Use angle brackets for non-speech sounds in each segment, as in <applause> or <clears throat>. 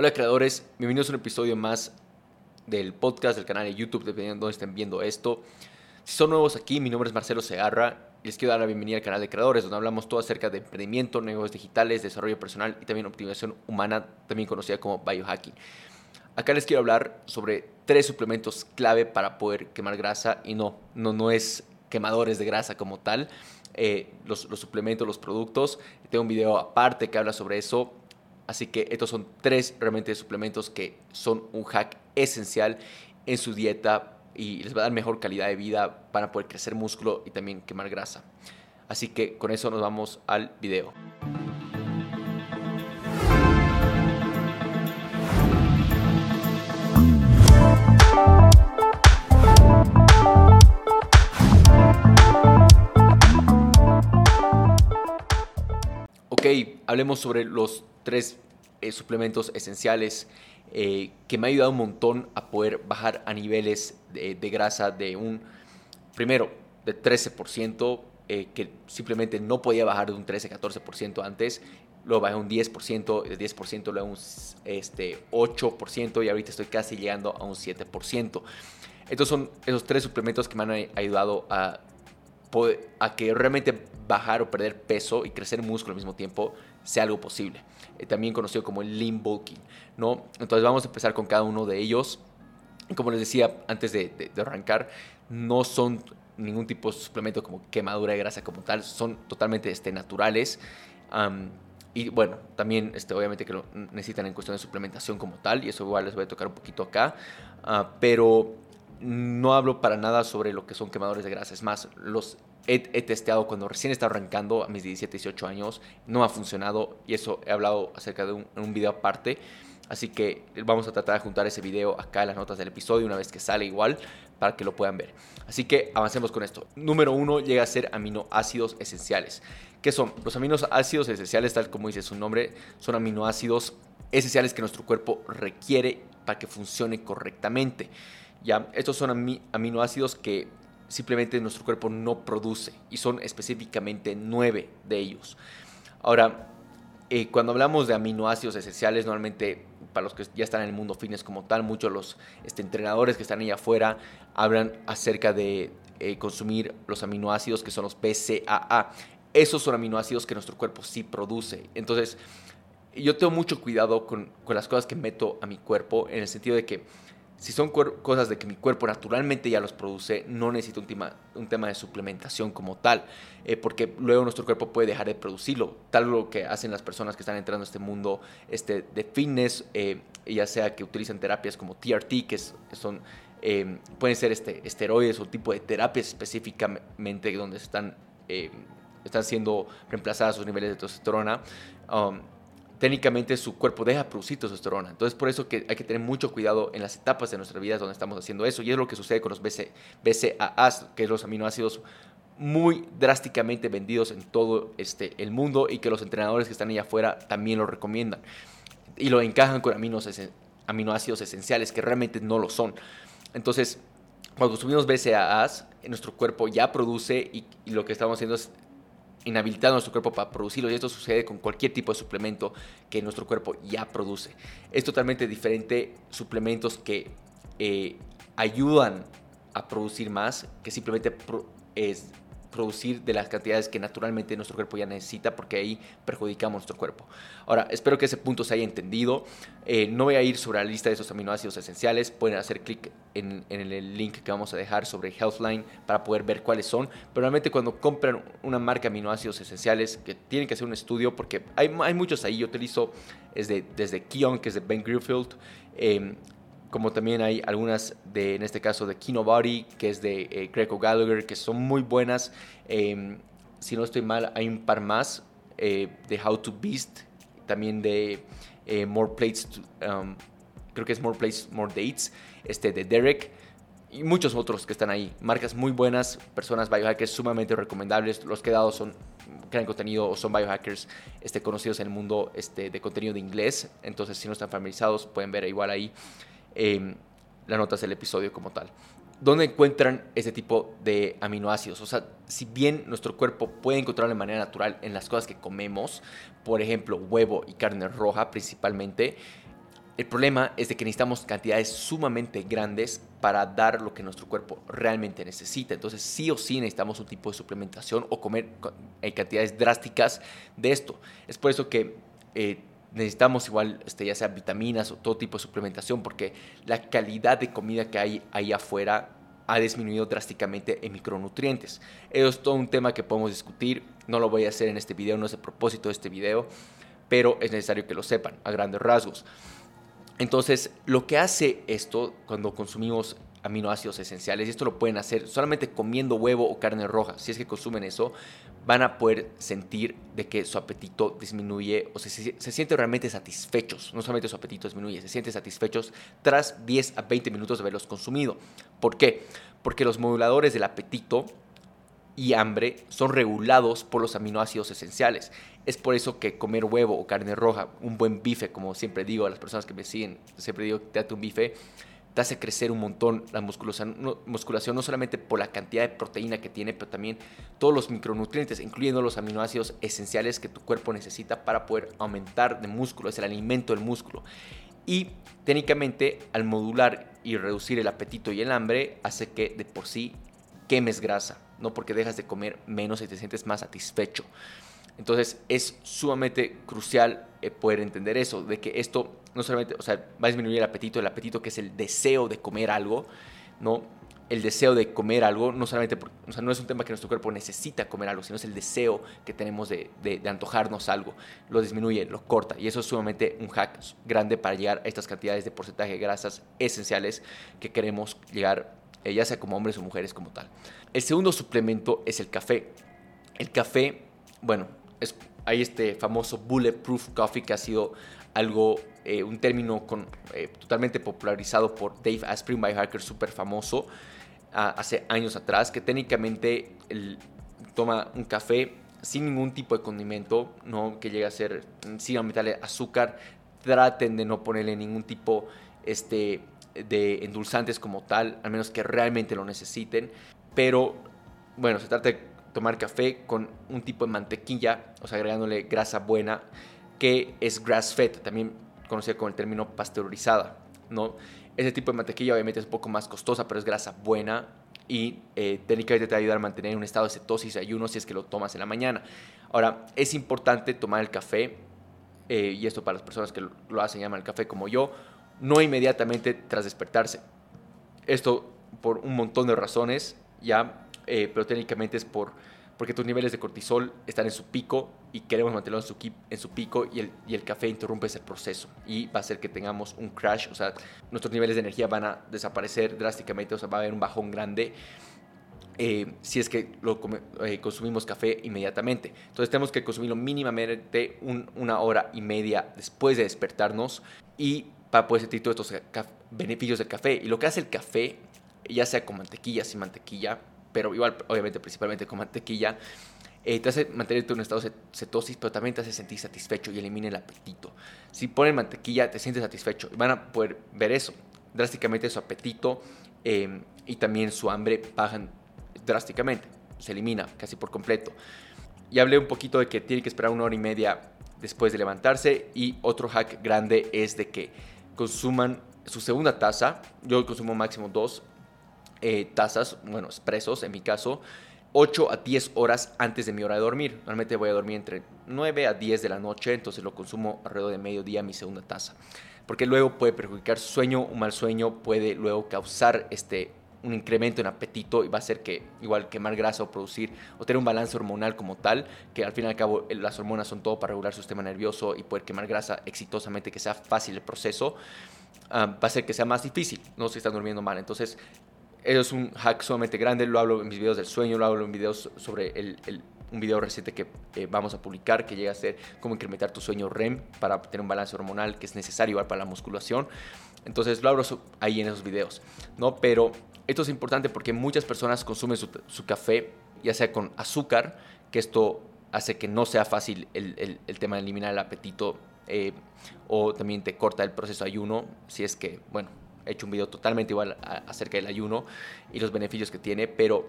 Hola creadores, bienvenidos a un episodio más del podcast del canal de YouTube, dependiendo de dónde estén viendo esto. Si son nuevos aquí, mi nombre es Marcelo Segarra y les quiero dar la bienvenida al canal de creadores, donde hablamos todo acerca de emprendimiento, negocios digitales, desarrollo personal y también optimización humana, también conocida como biohacking. Acá les quiero hablar sobre tres suplementos clave para poder quemar grasa y no, no, no es quemadores de grasa como tal, eh, los, los suplementos, los productos. Tengo un video aparte que habla sobre eso Así que estos son tres realmente suplementos que son un hack esencial en su dieta y les va a dar mejor calidad de vida para poder crecer músculo y también quemar grasa. Así que con eso nos vamos al video. Ok, hablemos sobre los tres eh, suplementos esenciales eh, que me ha ayudado un montón a poder bajar a niveles de, grasa de un, primero, de 13%, eh, que simplemente no podía bajar de un 13-14% antes, luego bajé un 10%, de 10% luego un este, 8% y ahorita estoy casi llegando a un 7%. Estos son esos tres suplementos que me han ayudado a, a que realmente bajar o perder peso y crecer músculo al mismo tiempo sea algo posible. Eh, también conocido como el lean ¿no? Entonces vamos a empezar con cada uno de ellos. Como les decía antes de, arrancar, no son ningún tipo de suplemento como quemadura de grasa como tal, son totalmente este, naturales. y bueno, también este, obviamente que lo necesitan en cuestión de suplementación como tal, y eso igual les voy a tocar un poquito acá. Ah, pero no hablo para nada sobre lo que son quemadores de grasa. Es más, los he, testeado cuando recién estaba arrancando a mis 17, 18 años. No ha funcionado y eso he hablado acerca de un, un video aparte. Así que vamos a tratar de juntar ese video acá en las notas del episodio una vez que sale igual para que lo puedan ver. Así que avancemos con esto. Número uno llega a ser aminoácidos esenciales. ¿Qué son? Los aminoácidos esenciales, tal como dice su nombre, son aminoácidos esenciales que nuestro cuerpo requiere para que funcione correctamente. Ya, estos son aminoácidos que simplemente nuestro cuerpo no produce y son específicamente nueve de ellos. Ahora, eh, cuando hablamos de aminoácidos esenciales, normalmente para los que ya están en el mundo fitness como tal, muchos los este, entrenadores que están ahí afuera hablan acerca de eh, consumir los aminoácidos que son los BCAA. Esos son aminoácidos que nuestro cuerpo sí produce. Entonces, yo tengo mucho cuidado con las cosas que meto a mi cuerpo en el sentido de que si son cosas de que mi cuerpo naturalmente ya los produce, no necesito un tema, un tema de suplementación como tal, eh, porque luego nuestro cuerpo puede dejar de producirlo, tal lo que hacen las personas que están entrando a este mundo este, de fitness, eh, ya sea que utilizan terapias como TRT, que, son, eh, pueden ser este, esteroides o tipo de terapias específicamente donde están, están siendo reemplazadas sus niveles de testosterona. Um, técnicamente su cuerpo deja producir testosterona. Entonces, por eso que hay que tener mucho cuidado en las etapas de nuestra vida donde estamos haciendo eso. Y es lo que sucede con los BC, BCAAs, que es los aminoácidos muy drásticamente vendidos en todo este, el mundo y que los entrenadores que están allá afuera también lo recomiendan. Y lo encajan con aminoácidos esenciales que realmente no lo son. Entonces, cuando consumimos BCAAs, nuestro cuerpo ya produce y lo que estamos haciendo es inhabilitado nuestro cuerpo para producirlo y esto sucede con cualquier tipo de suplemento que nuestro cuerpo ya produce. Es totalmente diferente suplementos que eh, ayudan a producir más que simplemente es, producir de las cantidades que naturalmente nuestro cuerpo ya necesita porque ahí perjudicamos nuestro cuerpo. Ahora, espero que ese punto se haya entendido. Eh, no voy a ir sobre la lista de esos aminoácidos esenciales. Pueden hacer clic en, el link que vamos a dejar sobre Healthline para poder ver cuáles son. Pero realmente cuando compran una marca de aminoácidos esenciales, que tienen que hacer un estudio porque hay, muchos ahí. Yo utilizo desde, desde Kion, que es de Ben Greenfield. Eh, como también hay algunas de, en este caso, de Kino Body, que es de eh, Greco Gallagher, que son muy buenas. Em, si no estoy mal, hay un par más eh, de How to Beast, también de eh, More Plates, um, creo que es More Plates, More Dates, este de Derek, y muchos otros que están ahí. Marcas muy buenas, personas biohackers sumamente recomendables. Los que he dado son crean contenido o son biohackers este, conocidos en el mundo este, de contenido de inglés. Entonces, si no están familiarizados, pueden ver igual ahí eh, las notas del episodio como tal. ¿Dónde encuentran ese tipo de aminoácidos? O sea, si bien nuestro cuerpo puede encontrarlo de manera natural en las cosas que comemos, por ejemplo, huevo y carne roja principalmente, El problema es de que necesitamos cantidades sumamente grandes para dar lo que nuestro cuerpo realmente necesita. Entonces sí o sí necesitamos un tipo de suplementación o comer en cantidades drásticas de esto. Es por eso que eh, necesitamos igual, este, ya sea vitaminas o todo tipo de suplementación, porque la calidad de comida que hay ahí afuera ha disminuido drásticamente en micronutrientes. Eso es todo un tema que podemos discutir, no lo voy a hacer en este video, no es el propósito de este video, pero es necesario que lo sepan a grandes rasgos. Entonces, lo que hace esto cuando consumimos aminoácidos esenciales, y esto lo pueden hacer solamente comiendo huevo o carne roja, si es que consumen eso, van a poder sentir de que su apetito disminuye o se, se sienten realmente satisfechos, no solamente su apetito disminuye, se sienten satisfechos tras 10 a 20 minutos de haberlos consumido. ¿Por qué? Porque los moduladores del apetito y hambre son regulados por los aminoácidos esenciales. Es por eso que comer huevo o carne roja, un buen bife, como siempre digo a las personas que me siguen, siempre digo, date un bife, hace crecer un montón la musculación no, musculación, no solamente por la cantidad de proteína que tiene, pero también todos los micronutrientes, incluyendo los aminoácidos esenciales que tu cuerpo necesita para poder aumentar de músculo, es el alimento del músculo. Y técnicamente, al modular y reducir el apetito y el hambre, hace que de por sí quemes grasa no porque dejas de comer menos y te sientes más satisfecho. Entonces es sumamente crucial eh, poder entender eso, de que esto no solamente, o sea, va a disminuir el apetito, el apetito que es el deseo de comer algo, ¿no? El deseo de comer algo, no solamente, o sea, no es un tema que nuestro cuerpo necesita comer algo, sino es el deseo que tenemos de, de, antojarnos algo. Lo disminuye, lo corta, y eso es sumamente un hack grande para llegar a estas cantidades de porcentaje de grasas esenciales que queremos llegar eh, ya sea como hombres o mujeres como tal. El segundo suplemento es el café. El café, bueno, es, hay este famoso Bulletproof Coffee que ha sido algo, eh, un término eh, totalmente popularizado por Dave Asprey, un biohacker súper famoso hace años atrás, que técnicamente toma un café sin ningún tipo de condimento, no que llegue a ser sin aumentarle azúcar, traten de no ponerle ningún tipo este, de endulzantes como tal, al menos que realmente lo necesiten. Pero bueno, se trata de tomar café con un tipo de mantequilla, o sea, agregándole grasa buena, que es grass fed, también conocida con el término pasteurizada, ¿no? Ese tipo de mantequilla obviamente es un poco más costosa, pero es grasa buena y eh, técnicamente te va a ayudar a mantener un estado de cetosis y ayuno si es que lo tomas en la mañana. Ahora, es importante tomar el café, eh, y esto para las personas que lo hacen, llaman el café como yo, no inmediatamente tras despertarse. Esto por un montón de razones, ya, eh, pero técnicamente es por, porque tus niveles de cortisol están en su pico y queremos mantenerlo en su, pico y el, café interrumpe ese proceso y va a hacer que tengamos un crash, o sea, nuestros niveles de energía van a desaparecer drásticamente, o sea, va a haber un bajón grande. Eh, si es que lo eh, consumimos café inmediatamente. Entonces tenemos que consumirlo mínimamente una hora y media después de despertarnos y para poder sentir todos estos beneficios del café. Y lo que hace el café, ya sea con mantequilla, sin mantequilla, pero igual, obviamente, principalmente con mantequilla, eh, te hace mantenerte en un estado de cetosis, pero también te hace sentir satisfecho y elimina el apetito. Si ponen mantequilla, te sientes satisfecho. Van a poder ver eso. Drásticamente su apetito em, y también su hambre bajan drásticamente. Se elimina casi por completo. Y hablé un poquito de que tiene que esperar una hora y media después de levantarse. Y otro hack grande es de que consuman su segunda taza. Yo consumo máximo dos eh, tazas, bueno, expresos en mi caso, 8 a 10 horas antes de mi hora de dormir. Normalmente voy a dormir entre 9 a 10 de la noche, entonces lo consumo alrededor de mediodía mi segunda taza. Porque luego puede perjudicar su sueño, un mal sueño puede luego causar este, un incremento en apetito y va a hacer que igual quemar grasa o producir o tener un balance hormonal como tal, que al fin y al cabo las hormonas son todo para regular su sistema nervioso y poder quemar grasa exitosamente, que sea fácil el proceso, ah, va a hacer que sea más difícil, no si están durmiendo mal. Entonces, es un hack sumamente grande, lo hablo en mis videos del sueño, lo hablo en videos sobre el, un video reciente que eh, vamos a publicar que llega a ser cómo incrementar tu sueño REM para tener un balance hormonal que es necesario igual para la musculación. Entonces lo hablo ahí en esos videos, ¿no? Pero esto es importante porque muchas personas consumen su, café, ya sea con azúcar, que esto hace que no sea fácil el, el, tema de eliminar el apetito eh, o también te corta el proceso de ayuno, si es que, bueno, he hecho un video totalmente igual acerca del ayuno y los beneficios que tiene, pero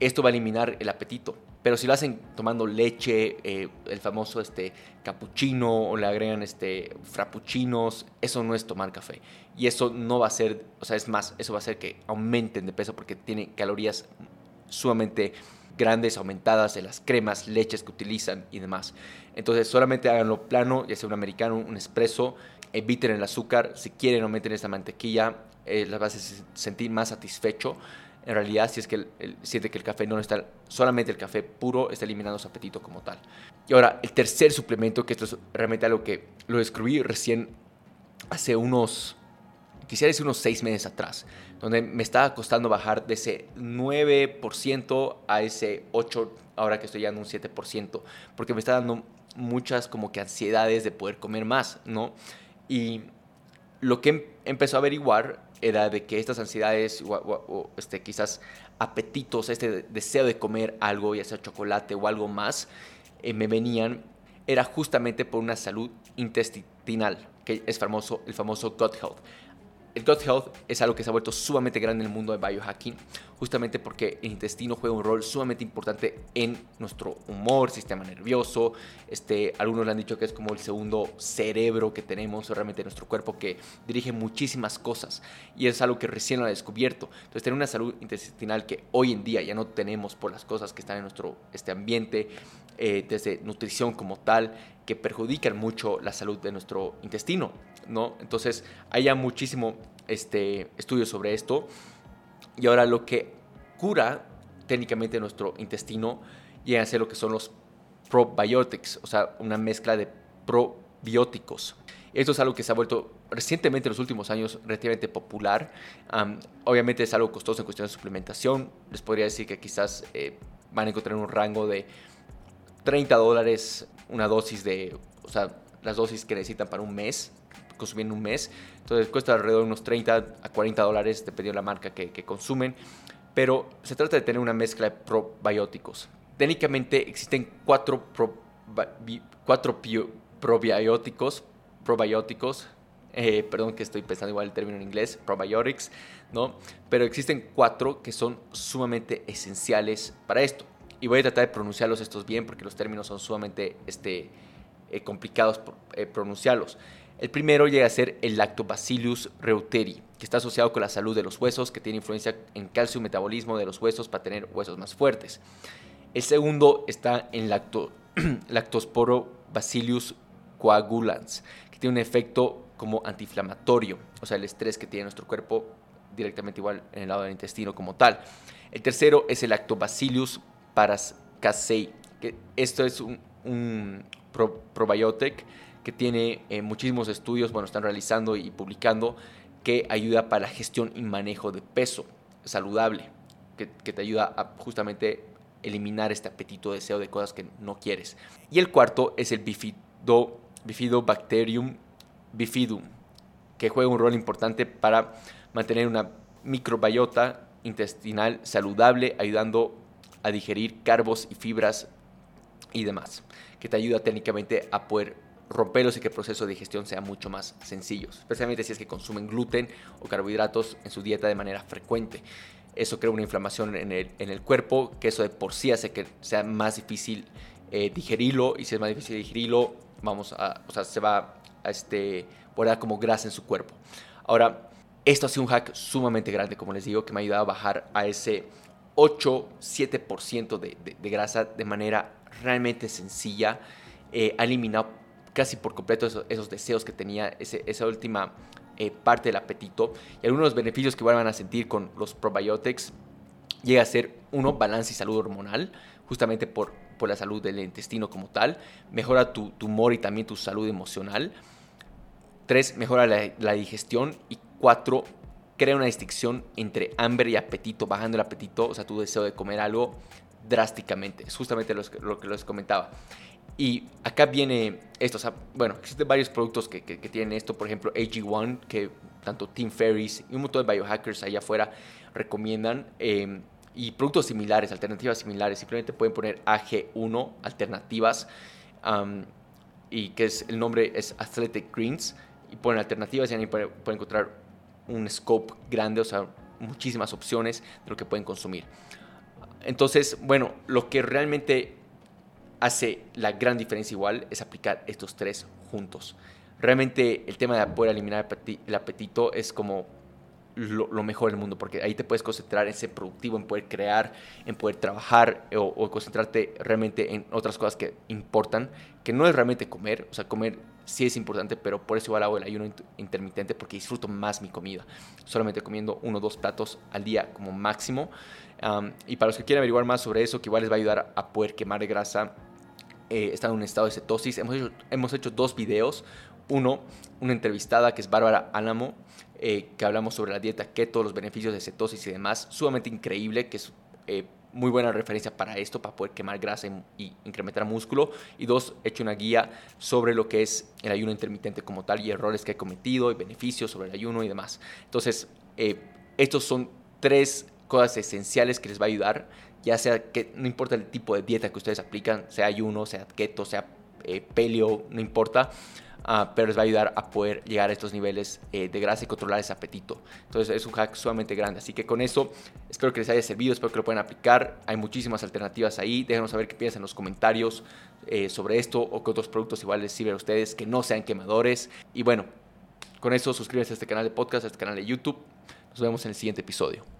esto va a eliminar el apetito. Pero si lo hacen tomando leche, eh, el famoso este, cappuccino o le agregan este, frappuccinos, eso no es tomar café. Y eso no va a ser, o sea, es más, eso va a hacer que aumenten de peso porque tiene calorías sumamente grandes, aumentadas en las cremas, leches que utilizan y demás. Entonces solamente háganlo plano, ya sea un americano, un espresso, eviten el azúcar, si quieren aumenten esta mantequilla, eh, las vas a sentir más satisfecho en realidad si es que el, siente que el café no está, solamente el café puro está eliminando su apetito como tal. Y ahora, el tercer suplemento, que esto es realmente algo que lo descubrí recién hace unos, quisiera decir unos seis meses atrás, donde me estaba costando bajar de ese 9% a ese 8%, ahora que estoy ya en un 7%, porque me está dando muchas como que ansiedades de poder comer más, ¿no? Y lo que em, empezó a averiguar era de que estas ansiedades o, este, quizás apetitos, este deseo de comer algo, ya sea chocolate o algo más, eh, me venían, era justamente por una salud intestinal, que es famoso, el famoso gut health. El gut health es algo que se ha vuelto sumamente grande en el mundo de biohacking, justamente porque el intestino juega un rol sumamente importante en nuestro humor, sistema nervioso. Este, algunos le han dicho que es como el segundo cerebro que tenemos realmente en nuestro cuerpo que dirige muchísimas cosas y es algo que recién lo ha descubierto. Entonces, tener una salud intestinal que hoy en día ya no tenemos por las cosas que están en nuestro este ambiente, eh, desde nutrición como tal, que perjudican mucho la salud de nuestro intestino, ¿no? Entonces, hay ya muchísimo este, estudio sobre esto. Y ahora lo que cura técnicamente nuestro intestino llega a ser lo que son los probiotics, o sea, una mezcla de probióticos. Esto es algo que se ha vuelto recientemente en los últimos años relativamente popular. obviamente es algo costoso en cuestión de suplementación. Les podría decir que quizás eh, van a encontrar un rango de 30 dólares una dosis de, o sea, las dosis que necesitan para un mes, consumir un mes. Entonces cuesta alrededor de unos 30 a 40 dólares, dependiendo de la marca que, consumen. Pero se trata de tener una mezcla de probióticos. Técnicamente existen cuatro, cuatro probióticos, probióticos eh, perdón que estoy pensando igual el término en inglés, probiotics, ¿no? Pero existen cuatro que son sumamente esenciales para esto y voy a tratar de pronunciarlos estos bien porque los términos son sumamente este, eh, complicados por, eh, pronunciarlos. El primero llega a ser el Lactobacillus reuteri, que está asociado con la salud de los huesos, que tiene influencia en calcio y metabolismo de los huesos para tener huesos más fuertes. El segundo está en lacto, <clears throat> Lactosporobacillus coagulans, que tiene un efecto como antiinflamatorio, o sea, el estrés que tiene nuestro cuerpo directamente igual en el lado del intestino como tal. El tercero es el Lactobacillus Paracasei. Que esto es un, un probiotic que tiene eh, muchísimos estudios, bueno, están realizando y publicando, que ayuda para la gestión y manejo de peso saludable, que, te ayuda a justamente eliminar este apetito, deseo de cosas que no quieres. Y el cuarto es el bifido, Bifidobacterium bifidum, que juega un rol importante para mantener una microbiota intestinal saludable, ayudando a digerir carbos y fibras y demás, que te ayuda técnicamente a poder romperlos y que el proceso de digestión sea mucho más sencillo, especialmente si es que consumen gluten o carbohidratos en su dieta de manera frecuente. Eso crea una inflamación en el, en el cuerpo, que eso de por sí hace que sea más difícil eh, digerirlo y si es más difícil digerirlo, vamos a, o sea, se va a este, guardar como grasa en su cuerpo. Ahora, esto ha sido un hack sumamente grande, como les digo, que me ha ayudado a bajar a ese 8-7% de, de, grasa de manera realmente sencilla. Eh, ha eliminado casi por completo esos, deseos que tenía, esa última eh, parte del apetito. Y algunos de los beneficios que van a sentir con los probiotics llega a ser, uno, balance y salud hormonal, justamente por, por la salud del intestino como tal. Mejora tu, humor y también tu salud emocional. Tres, mejora la, la digestión. Y cuatro, crea una distinción entre hambre y apetito, bajando el apetito, o sea, tu deseo de comer algo drásticamente. Es justamente lo, que les comentaba. Y acá viene esto, o sea, bueno, existen varios productos que, tienen esto, por ejemplo, AG1, que tanto Tim Ferriss y un montón de biohackers allá afuera recomiendan, em, y productos similares, alternativas similares, simplemente pueden poner AG1, alternativas, y que es el nombre es Athletic Greens, y ponen alternativas y ahí pueden encontrar un scope grande, o sea, muchísimas opciones de lo que pueden consumir. entonces, bueno, lo que realmente hace la gran diferencia igual es aplicar estos tres juntos. Realmente el tema de poder eliminar el apetito es como lo, mejor del mundo, porque ahí te puedes concentrar en ser productivo, en poder crear, en poder trabajar o, concentrarte realmente en otras cosas que importan, que no es realmente comer, o sea, comer sí es importante, pero por eso igual hago el ayuno intermitente, porque disfruto más mi comida, solamente comiendo uno o dos platos al día como máximo. y para los que quieran averiguar más sobre eso, que igual les va a ayudar a poder quemar grasa, eh, está en un estado de cetosis. Hemos hecho, hemos hecho dos videos. Uno, una entrevistada que es Bárbara Álamo, eh, que hablamos sobre la dieta keto, los beneficios de cetosis y demás, sumamente increíble, que es eh, muy buena referencia para esto, para poder quemar grasa y, incrementar músculo. Y dos, he hecho una guía sobre lo que es el ayuno intermitente como tal y errores que he cometido y beneficios sobre el ayuno y demás. Entonces, eh, estos son tres cosas esenciales que les va a ayudar, ya sea que no importa el tipo de dieta que ustedes aplican, sea ayuno, sea keto, sea peleo, no importa. Ah, pero les va a ayudar a poder llegar a estos niveles eh, de grasa y controlar ese apetito. Entonces es un hack sumamente grande. Así que con eso espero que les haya servido, espero que lo puedan aplicar. Hay muchísimas alternativas ahí. Déjenos saber qué piensan en los comentarios eh, sobre esto o qué otros productos igual les sirven a ustedes que no sean quemadores. Y bueno, con eso suscríbanse a este canal de podcast, a este canal de YouTube. Nos vemos en el siguiente episodio.